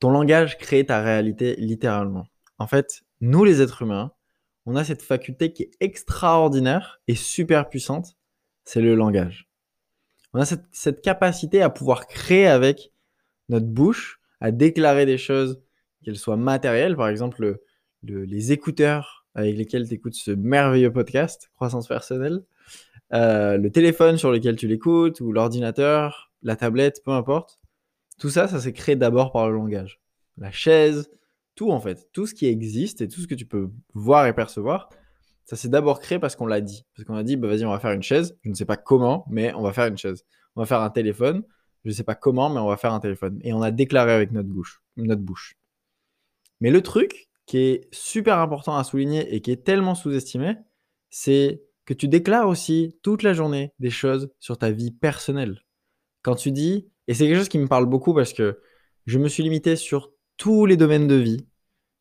Ton langage crée ta réalité littéralement. En fait, nous les êtres humains, on a cette faculté qui est extraordinaire et super puissante, c'est le langage. On a cette, capacité à pouvoir créer avec notre bouche, à déclarer des choses, qu'elles soient matérielles, par exemple les écouteurs avec lesquels tu écoutes ce merveilleux podcast, Croissance personnelle, euh, le téléphone sur lequel tu l'écoutes, ou l'ordinateur, la tablette, peu importe. Tout ça, ça s'est créé d'abord par le langage. La chaise, tout en fait, tout ce qui existe et tout ce que tu peux voir et percevoir, ça s'est d'abord créé parce qu'on l'a dit. Parce qu'on a dit, bah, vas-y, on va faire une chaise. Je ne sais pas comment, mais on va faire une chaise. On va faire un téléphone. Je ne sais pas comment, mais on va faire un téléphone. Et on a déclaré avec notre bouche. Notre bouche. Mais le truc qui est super important à souligner et qui est tellement sous-estimé, c'est que tu déclares aussi toute la journée des choses sur ta vie personnelle. Quand tu dis, et c'est quelque chose qui me parle beaucoup parce que je me suis limité sur tous les domaines de vie.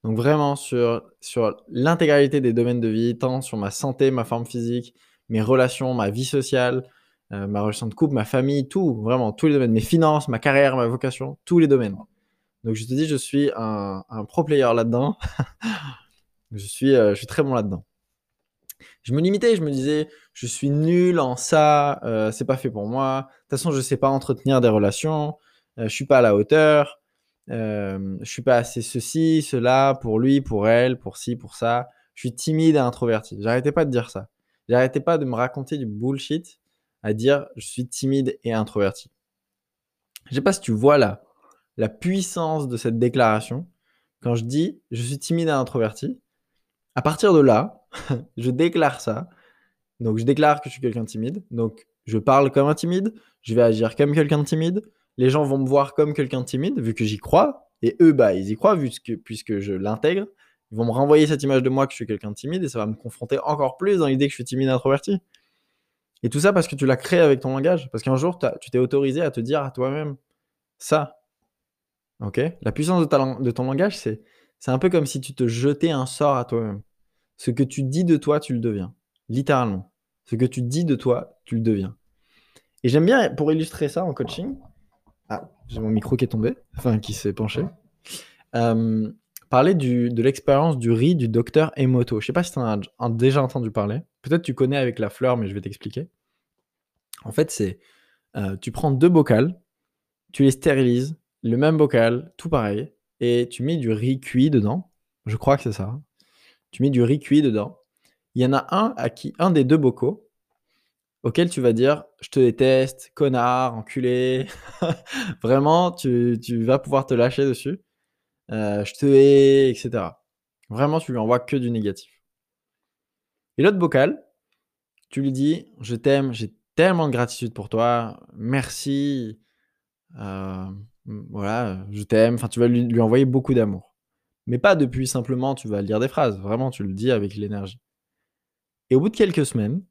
Donc vraiment sur, sur l'intégralité des domaines de vie, tant sur ma santé, ma forme physique, mes relations, ma vie sociale, euh, ma relation de couple, ma famille, tout, vraiment, tous les domaines, mes finances, ma carrière, ma vocation, tous les domaines. Donc je te dis, je suis un, pro player là-dedans. je, euh, je suis très bon là-dedans. Je me limitais, je me disais, je suis nul en ça, euh, c'est pas fait pour moi. De toute façon, je sais pas entretenir des relations, euh, je suis pas à la hauteur, euh, je suis pas assez ceci, cela, pour lui, pour elle, pour ci, pour ça. Je suis timide et introverti. J'arrêtais pas de dire ça. J'arrêtais pas de me raconter du bullshit à dire je suis timide et introverti. Je sais pas si tu vois là la puissance de cette déclaration. Quand je dis je suis timide et introverti, à partir de là, je déclare ça. Donc, je déclare que je suis quelqu'un de timide. Donc, je parle comme un timide. Je vais agir comme quelqu'un de timide. Les gens vont me voir comme quelqu'un de timide, vu que j'y crois. Et eux, bah, ils y croient, puisque je l'intègre. Ils vont me renvoyer cette image de moi que je suis quelqu'un de timide et ça va me confronter encore plus dans l'idée que je suis timide et introverti. Et tout ça parce que tu l'as créé avec ton langage. Parce qu'un jour, tu t'es autorisé à te dire à toi-même ça. Ok? La puissance de, de ton langage, c'est un peu comme si tu te jetais un sort à toi-même. Ce que tu dis de toi, tu le deviens. Littéralement. Ce que tu dis de toi, tu le deviens. Et j'aime bien, pour illustrer ça en coaching, ah, j'ai mon micro qui est tombé, enfin qui s'est penché, euh, parler de l'expérience du riz du docteur Emoto. Je sais pas si tu en as déjà entendu parler. Peut-être tu connais avec la fleur, mais je vais t'expliquer. En fait, c'est euh, tu prends deux bocals, tu les stérilises, le même bocal, tout pareil, et tu mets du riz cuit dedans. Je crois que c'est ça tu mets du riz cuit dedans. Il y en a un à qui, un des deux bocaux, auquel tu vas dire je te déteste, connard, enculé. Vraiment, tu, vas pouvoir te lâcher dessus. Euh, je te hais, etc. Vraiment, tu lui envoies que du négatif. Et l'autre bocal, tu lui dis je t'aime, j'ai tellement de gratitude pour toi, merci, euh, voilà, je t'aime. Enfin, tu vas lui envoyer beaucoup d'amour. Mais pas depuis simplement tu vas lire des phrases, vraiment tu le dis avec l'énergie. Et au bout de quelques semaines,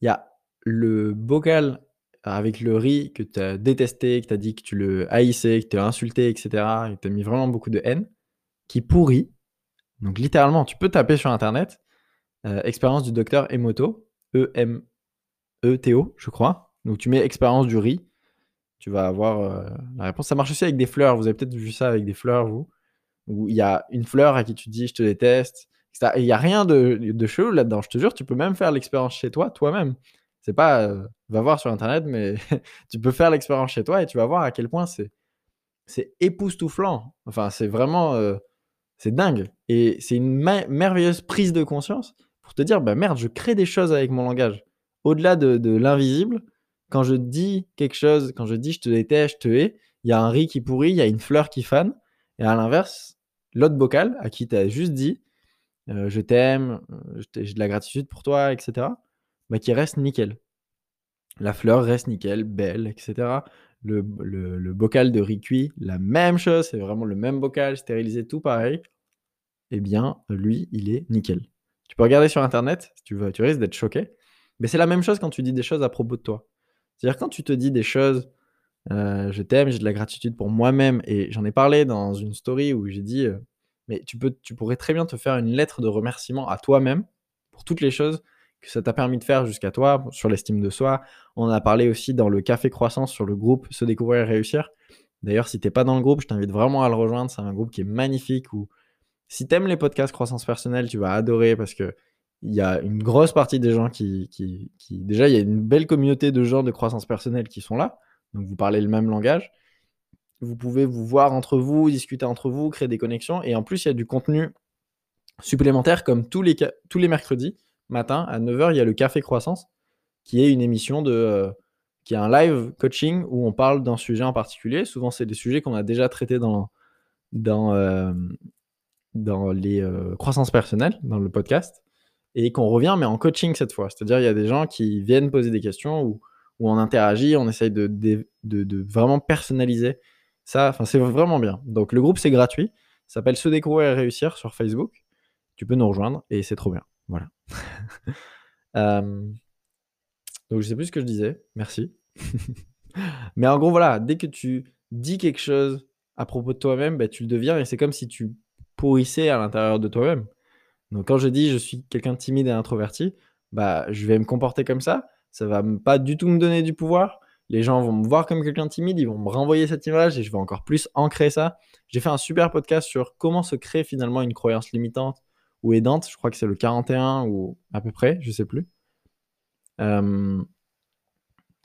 il y a le bocal avec le riz que tu as détesté, que tu as dit que tu le haïssais, que tu l'as insulté, etc., et que tu as mis vraiment beaucoup de haine, qui pourrit. Donc littéralement, tu peux taper sur Internet, euh, expérience du docteur Emoto, E-M-E-T-O, je crois. Donc tu mets expérience du riz, tu vas avoir euh, la réponse. Ça marche aussi avec des fleurs, vous avez peut-être vu ça avec des fleurs, vous où il y a une fleur à qui tu dis je te déteste, il n'y a rien de, de chelou là-dedans. Je te jure, tu peux même faire l'expérience chez toi, toi-même. C'est pas, euh, va voir sur Internet, mais tu peux faire l'expérience chez toi et tu vas voir à quel point c'est, c'est époustouflant. Enfin, c'est vraiment, euh, c'est dingue. Et c'est une merveilleuse prise de conscience pour te dire, bah merde, je crée des choses avec mon langage. Au-delà de, de l'invisible, quand je dis quelque chose, quand je dis je te déteste, je te hais, il y a un riz qui pourrit, il y a une fleur qui fane. Et à l'inverse, l'autre bocal à qui tu as juste dit euh, je t'aime, euh, j'ai de la gratitude pour toi, etc., bah, qui reste nickel. La fleur reste nickel, belle, etc. le, le, bocal de riz cuit, la même chose, c'est vraiment le même bocal, stérilisé, tout pareil. Eh bien, lui, il est nickel. Tu peux regarder sur Internet, tu veux, tu risques d'être choqué. Mais c'est la même chose quand tu dis des choses à propos de toi. C'est-à-dire quand tu te dis des choses, euh, je t'aime, j'ai de la gratitude pour moi-même, et j'en ai parlé dans une story où j'ai dit, euh, mais tu, peux, tu pourrais très bien te faire une lettre de remerciement à toi-même pour toutes les choses que ça t'a permis de faire jusqu'à toi, sur l'estime de soi. On a parlé aussi dans le Café Croissance sur le groupe Se découvrir et réussir. D'ailleurs, si t'es pas dans le groupe, je t'invite vraiment à le rejoindre. C'est un groupe qui est magnifique où si t'aimes les podcasts croissance personnelle, tu vas adorer parce que il y a une grosse partie des gens qui, qui, déjà, il y a une belle communauté de gens de croissance personnelle qui sont là. Donc, vous parlez le même langage. Vous pouvez vous voir entre vous, discuter entre vous, créer des connexions. Et en plus, il y a du contenu supplémentaire comme tous les, tous les mercredis matin à 9h, il y a le Café Croissance qui est une émission de. Euh, qui est un live coaching où on parle d'un sujet en particulier. Souvent, c'est des sujets qu'on a déjà traités dans, dans, euh, dans les euh, croissances personnelles, dans le podcast et qu'on revient, mais en coaching cette fois. C'est-à-dire, il y a des gens qui viennent poser des questions ou, on interagit, on essaye de, vraiment personnaliser ça. Enfin, c'est vraiment bien. Donc, le groupe, c'est gratuit. Ça s'appelle Se découvrir et réussir sur Facebook. Tu peux nous rejoindre et c'est trop bien. Voilà. Euh, donc, je sais plus ce que je disais. Merci. mais en gros, voilà, dès que tu dis quelque chose à propos de toi-même, bah, tu le deviens et c'est comme si tu pourrissais à l'intérieur de toi-même. Donc quand je dis je suis quelqu'un de timide et introverti, bah je vais me comporter comme ça. Ça va pas du tout me donner du pouvoir. Les gens vont me voir comme quelqu'un de timide, ils vont me renvoyer cette image et je vais encore plus ancrer ça. J'ai fait un super podcast sur comment se créer finalement une croyance limitante ou aidante. Je crois que c'est le 41 ou à peu près, je sais plus.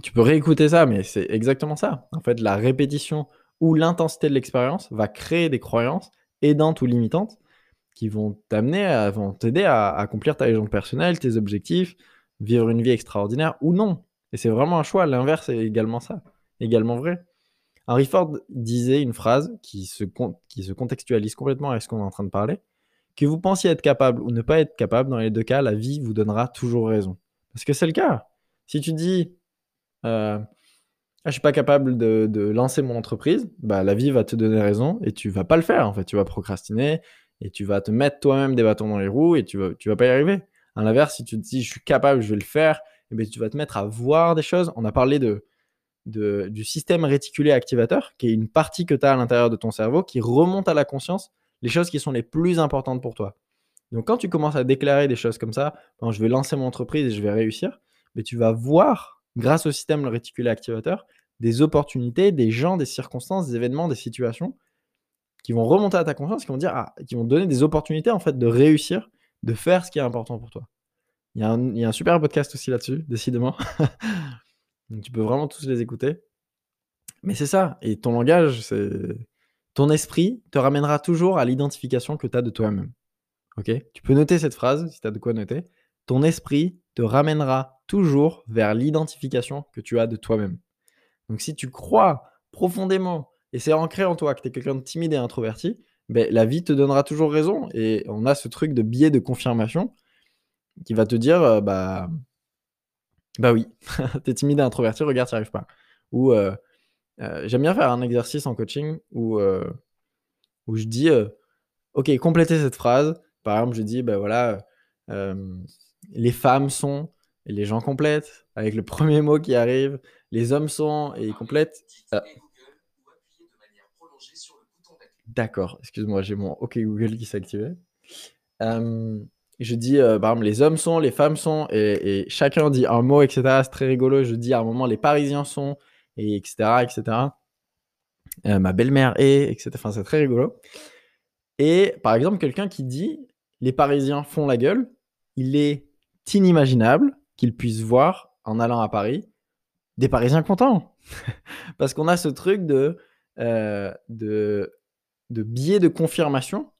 Tu peux réécouter ça, mais c'est exactement ça. En fait, la répétition ou l'intensité de l'expérience va créer des croyances aidantes ou limitantes qui vont t'amener, à, t'aider à, accomplir ta légende personnelle, tes objectifs, vivre une vie extraordinaire ou non. Et c'est vraiment un choix. L'inverse est également ça, également vrai. Henry Ford disait une phrase qui se, qui se contextualise complètement avec ce qu'on est en train de parler. Que vous pensiez être capable ou ne pas être capable, dans les deux cas, la vie vous donnera toujours raison. Parce que c'est le cas. Si tu dis, euh, ah, je suis pas capable de, de, lancer mon entreprise, bah, la vie va te donner raison et tu vas pas le faire. En fait, tu vas procrastiner, et tu vas te mettre toi-même des bâtons dans les roues et tu vas, tu vas pas y arriver. À l'inverse, si tu te dis je suis capable, je vais le faire, eh bien, tu vas te mettre à voir des choses. On a parlé de, du système réticulé activateur, qui est une partie que tu as à l'intérieur de ton cerveau qui remonte à la conscience les choses qui sont les plus importantes pour toi. Donc quand tu commences à déclarer des choses comme ça, je vais lancer mon entreprise et je vais réussir, mais tu vas voir, grâce au système réticulé activateur, des opportunités, des gens, des circonstances, des événements, des situations qui vont remonter à ta conscience, qui vont dire, ah, qui vont donner des opportunités en fait de réussir, de faire ce qui est important pour toi. Il y a un, il y a un super podcast aussi là-dessus, décidément. Donc tu peux vraiment tous les écouter. Mais c'est ça. Et ton langage, c'est ton esprit te ramènera toujours à l'identification que tu as de toi-même. Ok? Tu peux noter cette phrase si tu as de quoi noter. Ton esprit te ramènera toujours vers l'identification que tu as de toi-même. Donc si tu crois profondément et c'est ancré en toi que tu es quelqu'un de timide et introverti, ben, la vie te donnera toujours raison. Et on a ce truc de biais de confirmation qui va te dire euh, bah, bah oui, tu es timide et introverti, regarde, tu n'y arrives pas. Ou euh, euh, j'aime bien faire un exercice en coaching où, où je dis ok, complétez cette phrase. Par exemple, je dis ben voilà, les femmes sont, et les gens complètent avec le premier mot qui arrive, les hommes sont, et ils complètent. D'accord, excuse-moi, j'ai mon OK Google qui s'est activé. je dis, euh, par exemple, les hommes sont, les femmes sont, et, chacun dit un mot, etc. C'est très rigolo. Je dis à un moment, les Parisiens sont, et etc. etc. Euh, ma belle-mère est, etc. Enfin, c'est très rigolo. Et par exemple, quelqu'un qui dit, les Parisiens font la gueule, il est inimaginable qu'il puisse voir, en allant à Paris, des Parisiens contents. Parce qu'on a ce truc de, euh, de de biais de confirmation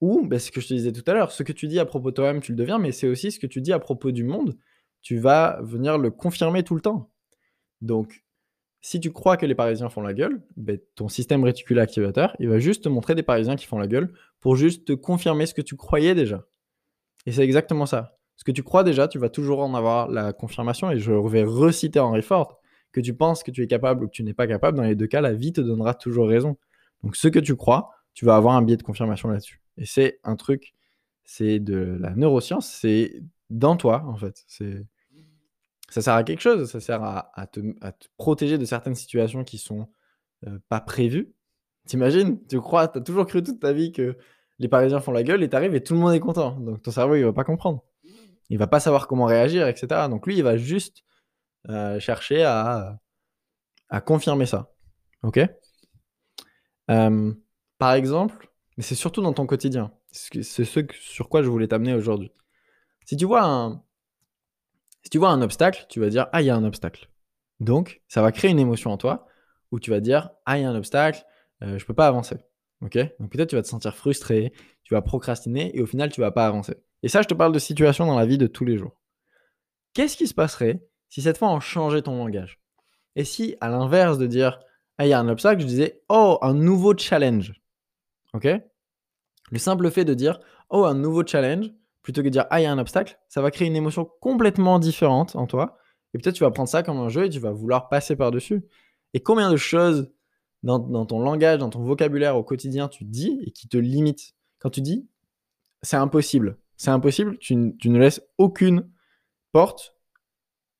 ou, ben, ce que je te disais tout à l'heure, ce que tu dis à propos de toi-même, tu le deviens, mais c'est aussi ce que tu dis à propos du monde, tu vas venir le confirmer tout le temps. Donc, si tu crois que les Parisiens font la gueule, ben, ton système réticulé activateur, il va juste te montrer des Parisiens qui font la gueule pour juste te confirmer ce que tu croyais déjà. Et c'est exactement ça. Ce que tu crois déjà, tu vas toujours en avoir la confirmation. Et je vais reciter Henry Ford que tu penses que tu es capable ou que tu n'es pas capable, dans les deux cas, la vie te donnera toujours raison. Donc ce que tu crois, tu vas avoir un biais de confirmation là-dessus. Et c'est un truc, c'est de la neuroscience, c'est dans toi en fait. C'est ça sert à quelque chose, ça sert à, te, protéger de certaines situations qui sont euh, pas prévues. T'imagines, tu crois, tu as toujours cru toute ta vie que les Parisiens font la gueule et t'arrives et tout le monde est content. Donc ton cerveau, il va pas comprendre. Il va pas savoir comment réagir, etc. Donc lui, il va juste euh, chercher à, à confirmer ça. Ok? Euh, Par exemple, mais c'est surtout dans ton quotidien. C'est ce sur quoi je voulais t'amener aujourd'hui. Si tu vois un, obstacle, tu vas dire ah il y a un obstacle. Donc ça va créer une émotion en toi où tu vas dire ah il y a un obstacle, euh, je peux pas avancer. Ok? Donc peut-être tu vas te sentir frustré, tu vas procrastiner et au final tu vas pas avancer. Et ça je te parle de situations dans la vie de tous les jours. Qu'est-ce qui se passerait si cette fois on changeait ton langage? Et si à l'inverse de dire il y a un obstacle, je disais oh un nouveau challenge. Ok? Le simple fait de dire oh un nouveau challenge, plutôt que de dire ah il y a un obstacle, ça va créer une émotion complètement différente en toi. Et peut-être tu vas prendre ça comme un jeu et tu vas vouloir passer par-dessus. Et combien de choses dans, ton langage, dans ton vocabulaire au quotidien tu dis et qui te limitent? Quand tu dis c'est impossible, c'est impossible, tu, ne laisses aucune porte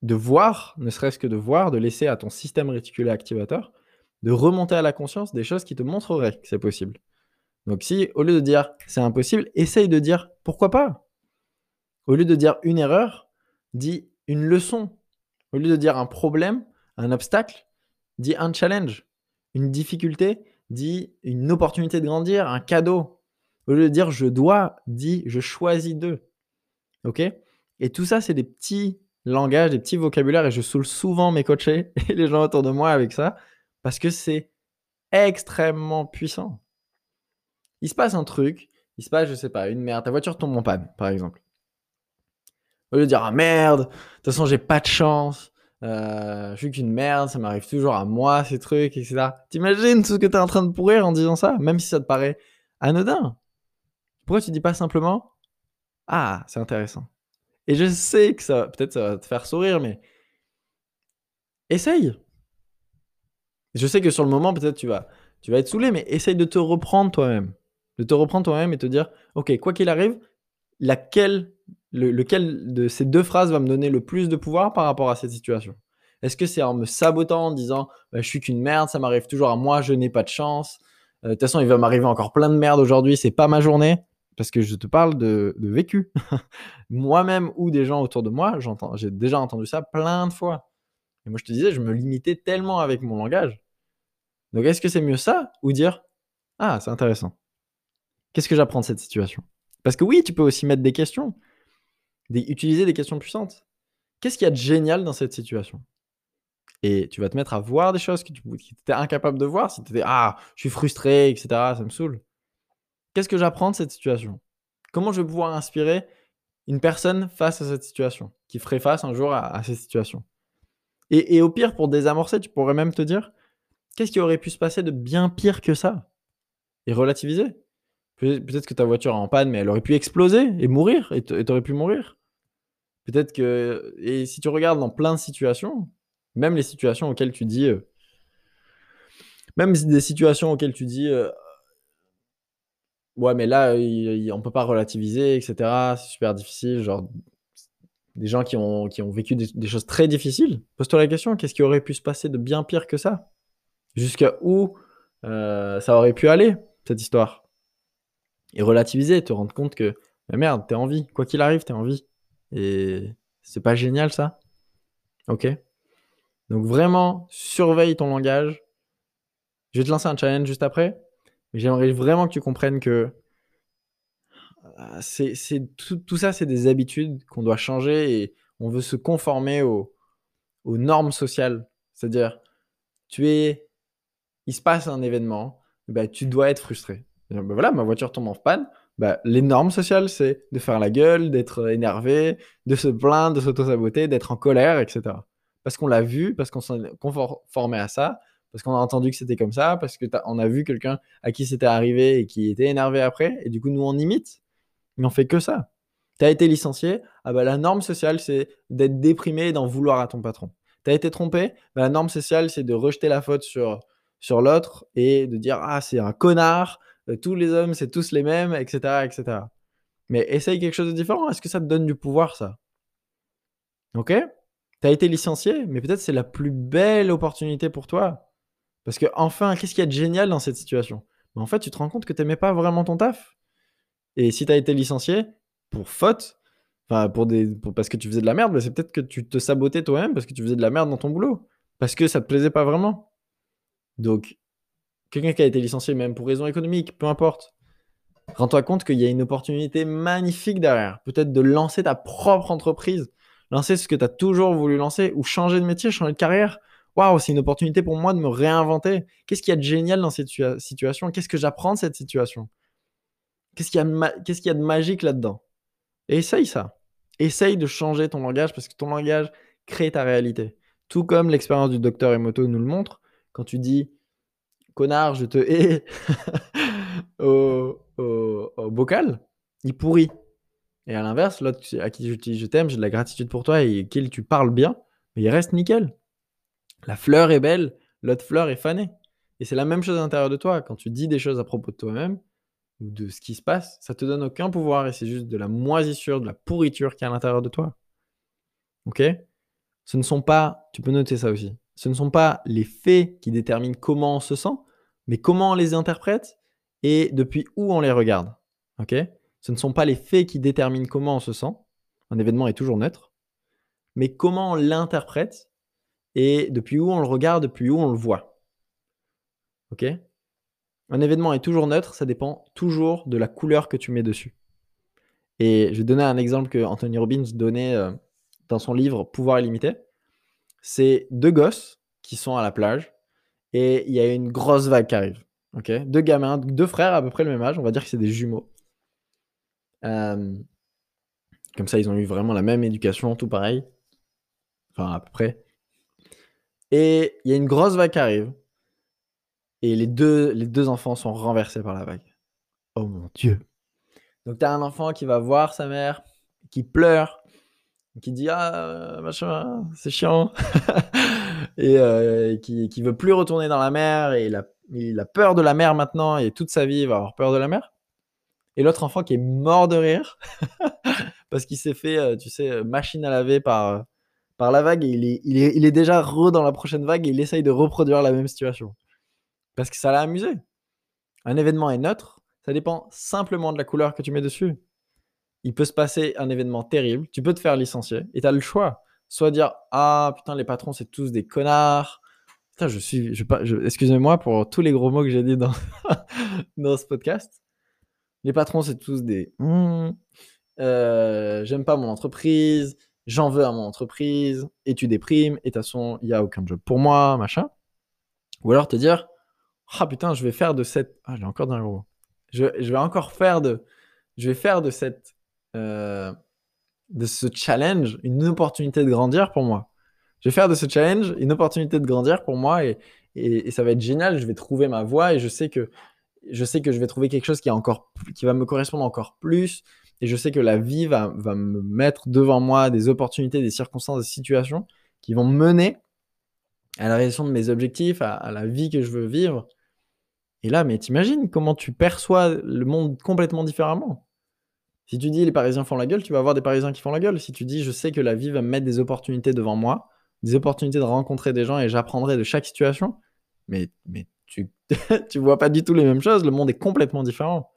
de voir, ne serait-ce que de voir, de laisser à ton système réticulé activateur, de remonter à la conscience des choses qui te montreraient que c'est possible. Donc si, au lieu de dire c'est impossible, essaye de dire pourquoi pas. Au lieu de dire une erreur, dis une leçon. Au lieu de dire un problème, un obstacle, dis un challenge. Une difficulté, dis une opportunité de grandir, un cadeau. Au lieu de dire je dois, dis je choisis de. OK? Et tout ça, c'est des petits langages, des petits vocabulaires, et je saoule souvent mes coachés et les gens autour de moi avec ça, parce que c'est extrêmement puissant. Il se passe un truc, il se passe, je sais pas, une merde, ta voiture tombe en panne, par exemple. Au lieu de dire ah merde, de toute façon j'ai pas de chance, euh, je suis qu'une merde, ça m'arrive toujours à moi ces trucs, etc. T'imagines tout ce que t'es en train de pourrir en disant ça, même si ça te paraît anodin. Pourquoi tu dis pas simplement ah c'est intéressant. Et je sais que ça, peut-être ça va te faire sourire, mais essaye. Je sais que sur le moment peut-être tu vas, tu vas être saoulé, mais essaye de te reprendre toi-même, de te reprendre toi-même et te dire ok quoi qu'il arrive, laquelle lequel de ces deux phrases va me donner le plus de pouvoir par rapport à cette situation? Est-ce que c'est en me sabotant, en disant bah, je suis qu'une merde, ça m'arrive toujours à moi, je n'ai pas de chance. Euh, de toute façon, il va m'arriver encore plein de merde aujourd'hui, c'est pas ma journée parce que je te parle de, vécu. Moi-même ou des gens autour de moi, j'ai déjà entendu ça plein de fois. Et moi, je te disais, je me limitais tellement avec mon langage. Donc, est-ce que c'est mieux ça ou dire Ah, c'est intéressant. Qu'est-ce que j'apprends de cette situation? Parce que oui, tu peux aussi mettre des questions utiliser des questions puissantes. Qu'est-ce qu'il y a de génial dans cette situation? Et tu vas te mettre à voir des choses que tu étais incapable de voir. Si tu étais Ah, je suis frustré, etc., ça me saoule. Qu'est-ce que j'apprends de cette situation? Comment je vais pouvoir inspirer une personne face à cette situation, qui ferait face un jour à, cette situation? Et, et, au pire, pour désamorcer, tu pourrais même te dire qu'est-ce qui aurait pu se passer de bien pire que ça? Et relativiser? Peut-être que ta voiture est en panne, mais elle aurait pu exploser et mourir, et tu aurais pu mourir. Peut-être que. Et si tu regardes dans plein de situations, même les situations auxquelles tu dis. Euh, même des situations auxquelles tu dis. Euh, ouais, mais là, on peut pas relativiser, etc. C'est super difficile. Genre, des gens qui ont, qui ont vécu des, choses très difficiles. Pose-toi la question qu'est-ce qui aurait pu se passer de bien pire que ça? Jusqu'à où euh, ça aurait pu aller, cette histoire? Et relativiser, te rendre compte que, mais merde, t'es en vie. Quoi qu'il arrive, t'es en vie. Et c'est pas génial ça? Ok Donc vraiment, surveille ton langage. Je vais te lancer un challenge juste après. Mais j'aimerais vraiment que tu comprennes que euh, c'est, tout, ça, c'est des habitudes qu'on doit changer et on veut se conformer aux, normes sociales. C'est-à-dire, tu es, il se passe un événement, ben, tu dois être frustré. Ben voilà, ma voiture tombe en panne. Bah, les normes sociales, c'est de faire la gueule, d'être énervé, de se plaindre, de s'auto-saboter, d'être en colère, etc. Parce qu'on l'a vu, parce qu'on s'est conformé à ça, parce qu'on a entendu que c'était comme ça, parce qu'on a vu quelqu'un à qui c'était arrivé et qui était énervé après, et du coup, nous, on imite, mais on fait que ça. Tu as été licencié, ah bah, la norme sociale, c'est d'être déprimé et d'en vouloir à ton patron. Tu as été trompé, bah, la norme sociale, c'est de rejeter la faute sur, sur l'autre et de dire Ah, c'est un connard, euh, tous les hommes, c'est tous les mêmes, etc. etc. Mais essaye quelque chose de différent. Est-ce que ça te donne du pouvoir, ça? Ok? Tu as été licencié, mais peut-être c'est la plus belle opportunité pour toi. Parce que, enfin, qu'est-ce qu'il y a de génial dans cette situation? En fait, tu te rends compte que tu n'aimais pas vraiment ton taf. Et si tu as été licencié pour faute, enfin, pour des, parce que tu faisais de la merde, bah, c'est peut-être que tu te sabotais toi-même parce que tu faisais de la merde dans ton boulot. Parce que ça te plaisait pas vraiment. Donc, quelqu'un qui a été licencié, même pour raison économique, peu importe, rends-toi compte qu'il y a une opportunité magnifique derrière. Peut-être de lancer ta propre entreprise, lancer ce que tu as toujours voulu lancer, ou changer de métier, changer de carrière. Waouh, c'est une opportunité pour moi de me réinventer. Qu'est-ce qu'il y a de génial dans cette situation? Qu'est-ce que j'apprends de cette situation? Qu'est-ce qu'il y, a de magique là-dedans? Essaye ça. Essaye de changer ton langage parce que ton langage crée ta réalité. Tout comme l'expérience du docteur Emoto nous le montre, quand tu dis connard, je te hais au, bocal, il pourrit. Et à l'inverse, l'autre à qui je je t'aime, j'ai de la gratitude pour toi et qu'il tu parles bien, mais il reste nickel. La fleur est belle, l'autre fleur est fanée. Et c'est la même chose à l'intérieur de toi. Quand tu dis des choses à propos de toi-même ou de ce qui se passe, ça te donne aucun pouvoir et c'est juste de la moisissure, de la pourriture qui est à l'intérieur de toi. Ok? Ce ne sont pas, tu peux noter ça aussi, ce ne sont pas les faits qui déterminent comment on se sent, mais comment on les interprète et depuis où on les regarde. Ce ne sont pas les faits qui déterminent comment on se sent. Un événement est toujours neutre. Mais comment on l'interprète et depuis où on le regarde, depuis où on le voit. Un événement est toujours neutre, ça dépend toujours de la couleur que tu mets dessus. Et je vais donner un exemple que Anthony Robbins donnait euh, dans son livre Pouvoir illimité. C'est deux gosses qui sont à la plage et il y a une grosse vague qui arrive. Ok, deux gamins, deux frères à peu près le même âge, on va dire que c'est des jumeaux. Euh, comme ça, ils ont eu vraiment la même éducation, tout pareil. Enfin, à peu près. Et il y a une grosse vague qui arrive. Et les deux, les deux enfants sont renversés par la vague. Oh mon Dieu. Donc, tu as un enfant qui va voir sa mère, qui pleure, qui dit Ah, machin, c'est chiant. et euh, qui, qui veut plus retourner dans la mer. Et il a il a peur de la mer maintenant et toute sa vie il va avoir peur de la mer. Et l'autre enfant qui est mort de rire parce qu'il s'est fait, euh, tu sais, euh, machine à laver par, euh, par la vague et il est, il, il est déjà re dans la prochaine vague et il essaye de reproduire la même situation. Parce que ça l'a amusé. Un événement est neutre, ça dépend simplement de la couleur que tu mais dessus. Il peut se passer un événement terrible, tu peux te faire licencier et tu as le choix. Soit dire Ah putain, les patrons, c'est tous des connards, je suis. Je, Excusez-moi pour tous les gros mots que j'ai dit dans, dans ce podcast. Les patrons, c'est tous des. Hmm, euh, j'aime pas mon entreprise. J'en veux à mon entreprise. Et tu déprimes. Et de toute façon, il n'y a aucun job pour moi, machin. Ou alors te dire Ah putain, je vais faire de cette. Ah, j'ai encore d'un gros. Je, je, vais encore faire de. Je vais faire de cette. Euh, de ce challenge une opportunité de grandir pour moi je vais faire de ce challenge une opportunité de grandir pour moi et, et, ça va être génial. Je vais trouver ma voie et je sais que je sais que je vais trouver quelque chose qui, est encore, qui va me correspondre encore plus. Et je sais que la vie va, va me mettre devant moi des opportunités, des circonstances, des situations qui vont mener à la réalisation de mes objectifs, à, à la vie que je veux vivre. Et là, mais t'imagines comment tu perçois le monde complètement différemment. Si tu dis les Parisiens font la gueule, tu vas avoir des Parisiens qui font la gueule. Si tu dis je sais que la vie va me mettre des opportunités devant moi, des opportunités de rencontrer des gens et j'apprendrai de chaque situation. Mais, mais tu, tu vois pas du tout les mêmes choses. Le monde est complètement différent.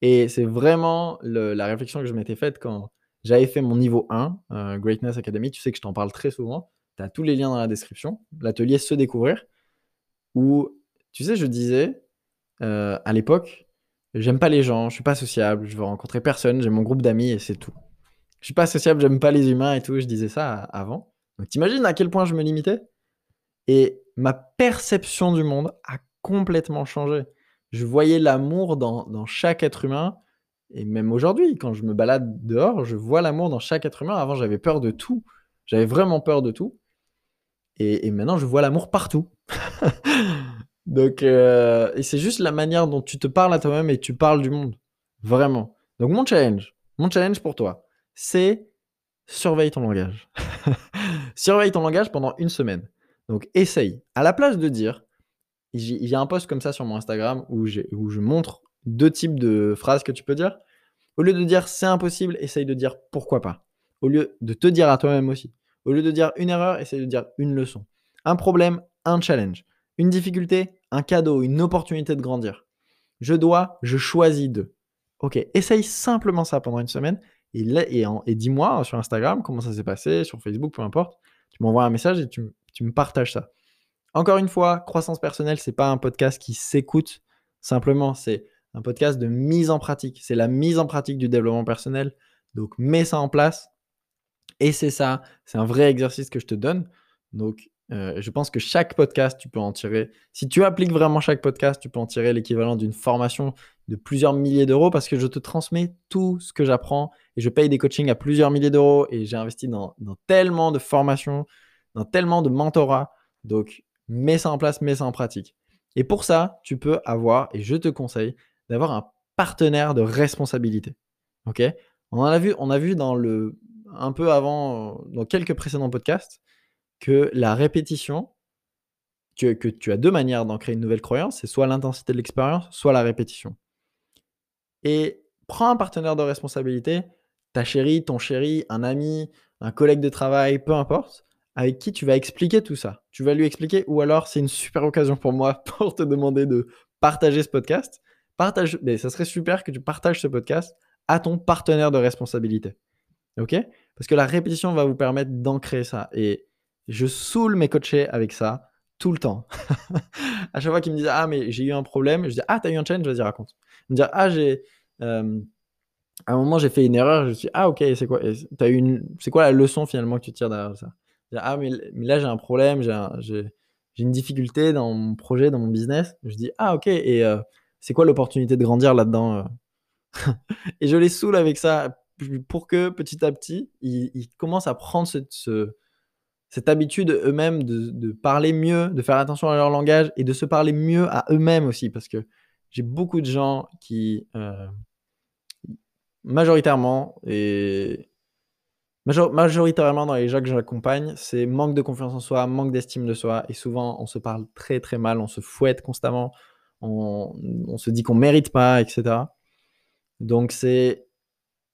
Et c'est vraiment la réflexion que je m'étais faite quand j'avais fait mon niveau 1, euh, Greatness Academy. Tu sais que je t'en parle très souvent. Tu as tous les liens dans la description. L'atelier Se découvrir. Où, tu sais, je disais euh, à l'époque, j'aime pas les gens, je suis pas sociable, je veux rencontrer personne, j'ai mon groupe d'amis et c'est tout. Je suis pas sociable, j'aime pas les humains et tout. Je disais ça avant. Donc t'imagines à quel point je me limitais? Et ma perception du monde a complètement changé. Je voyais l'amour dans, chaque être humain. Et même aujourd'hui, quand je me balade dehors, je vois l'amour dans chaque être humain. Avant, j'avais peur de tout. J'avais vraiment peur de tout. Et, maintenant, je vois l'amour partout. Donc, euh, c'est juste la manière dont tu te parles à toi-même et tu parles du monde. Vraiment. Donc, mon challenge, mon challenge pour toi, c'est surveille ton langage. Surveille ton langage pendant une semaine. Donc essaye. À la place de dire, il y a un post comme ça sur mon Instagram où je montre deux types de phrases que tu peux dire. Au lieu de dire c'est impossible, essaye de dire pourquoi pas. Au lieu de te dire à toi-même aussi. Au lieu de dire une erreur, essaye de dire une leçon. Un problème, un challenge. Une difficulté, un cadeau, une opportunité de grandir. Je dois, je choisis de. Ok, essaye simplement ça pendant une semaine et, dis-moi sur Instagram comment ça s'est passé, sur Facebook, peu importe. Tu m'envoies un message et tu, tu, me partages ça. Encore une fois, croissance personnelle, c'est pas un podcast qui s'écoute simplement, c'est un podcast de mise en pratique. C'est la mise en pratique du développement personnel. Donc mets ça en place. Et c'est ça, c'est un vrai exercice que je te donne. Donc euh, je pense que chaque podcast, tu peux en tirer. Si tu appliques vraiment chaque podcast, tu peux en tirer l'équivalent d'une formation de plusieurs milliers d'euros parce que je te transmets tout ce que j'apprends et je paye des coachings à plusieurs milliers d'euros et j'ai investi dans, tellement de formations, dans tellement de mentorat. Donc, mets ça en place, mets ça en pratique. Et pour ça, tu peux avoir, et je te conseille, d'avoir un partenaire de responsabilité. Ok? On en a vu, on a vu dans le un peu avant, dans quelques précédents podcasts, que la répétition, que, que tu as deux manières d'ancrer une nouvelle croyance, c'est soit l'intensité de l'expérience, soit la répétition. Et prends un partenaire de responsabilité, ta chérie, ton chéri, un ami, un collègue de travail, peu importe, avec qui tu vas expliquer tout ça. Tu vas lui expliquer, ou alors c'est une super occasion pour moi pour te demander de partager ce podcast. Partage, mais ça serait super que tu partages ce podcast à ton partenaire de responsabilité. OK? Parce que la répétition va vous permettre d'ancrer ça. Et je saoule mes coachés avec ça tout le temps. à chaque fois qu'ils me disent Ah, mais j'ai eu un problème, je dis Ah, t'as eu un challenge, vas-y, raconte. Ils me disent Ah, j'ai. Euh, à un moment, j'ai fait une erreur, je me suis Ah, ok, c'est quoi as une... C'est quoi la leçon finalement que tu tires derrière ça? Je dis, Ah, mais, là, j'ai un problème, j'ai une difficulté dans mon projet, dans mon business. Je dis Ah, ok, et euh, c'est quoi l'opportunité de grandir là-dedans euh? Et je les saoule avec ça pour que petit à petit, ils, commencent à prendre ce cette habitude eux-mêmes de, parler mieux, de faire attention à leur langage et de se parler mieux à eux-mêmes aussi. Parce que j'ai beaucoup de gens qui, euh, majoritairement, et majoritairement dans les gens que j'accompagne, c'est manque de confiance en soi, manque d'estime de soi. Et souvent, on se parle très très mal, on se fouette constamment, on, on se dit qu'on mérite pas, etc. Donc c'est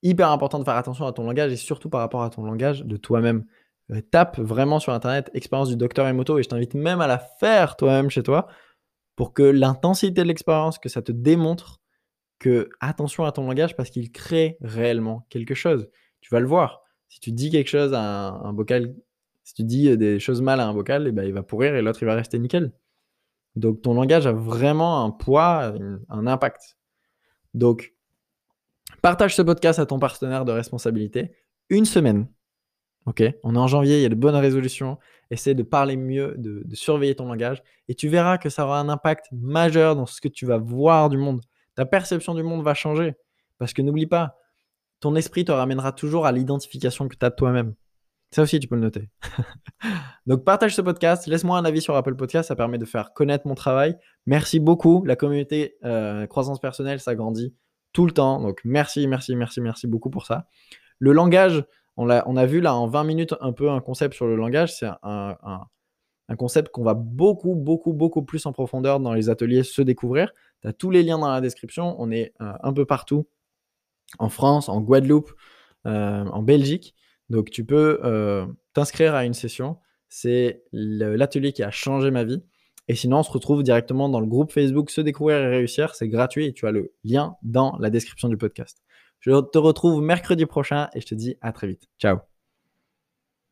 hyper important de faire attention à ton langage et surtout par rapport à ton langage de toi-même. Euh, tape vraiment sur Internet expérience du docteur Emoto et je t'invite même à la faire toi-même chez toi pour que l'intensité de l'expérience, que ça te démontre que attention à ton langage parce qu'il crée réellement quelque chose. Tu vas le voir. Si tu dis quelque chose à un, bocal, si tu dis des choses mal à un bocal, et eh ben, il va pourrir et l'autre il va rester nickel. Donc ton langage a vraiment un poids, un impact. Donc partage ce podcast à ton partenaire de responsabilité une semaine Ok, on est en janvier, il y a de bonnes résolutions. Essaie de parler mieux, de, surveiller ton langage, et tu verras que ça aura un impact majeur dans ce que tu vas voir du monde. Ta perception du monde va changer. Parce que n'oublie pas, ton esprit te ramènera toujours à l'identification que tu as de toi-même. Ça aussi, tu peux le noter. Donc, partage ce podcast. Laisse-moi un avis sur Apple Podcast. Ça permet de faire connaître mon travail. Merci beaucoup. La communauté euh, croissance personnelle s'agrandit tout le temps. Donc, merci, merci, merci, merci beaucoup pour ça. Le langage, on a, vu là en 20 minutes un peu un concept sur le langage. C'est un, concept qu'on va beaucoup, beaucoup, beaucoup plus en profondeur dans les ateliers se découvrir. Tu as tous les liens dans la description. On est euh, un peu partout en France, en Guadeloupe, euh, en Belgique. Donc tu peux euh, t'inscrire à une session. C'est l'atelier qui a changé ma vie. Et sinon, on se retrouve directement dans le groupe Facebook Se découvrir et réussir. C'est gratuit tu as le lien dans la description du podcast. Je te retrouve mercredi prochain et je te dis à très vite. Ciao